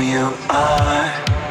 you are.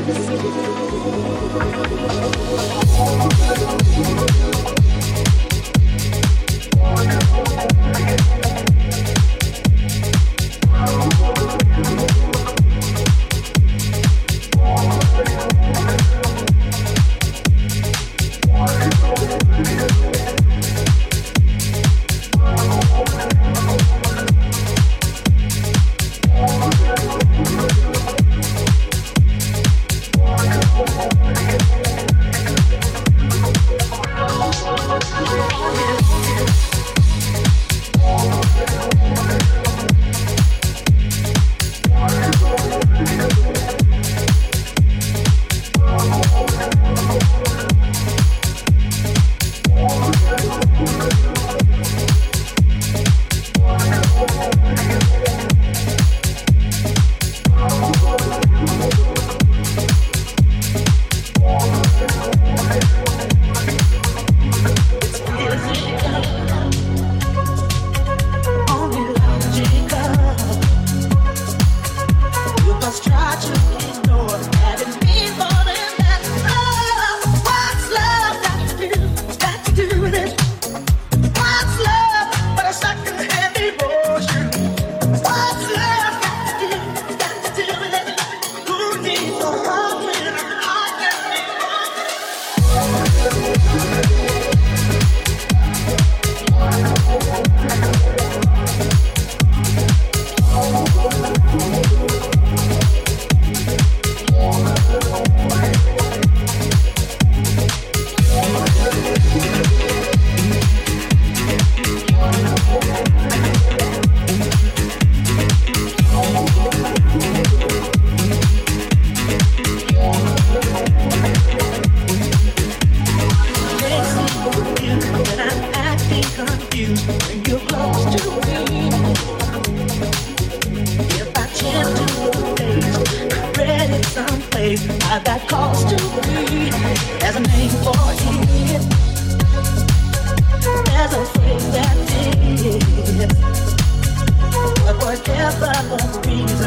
Thank that calls to me. There's a name for it. There's a. But whatever.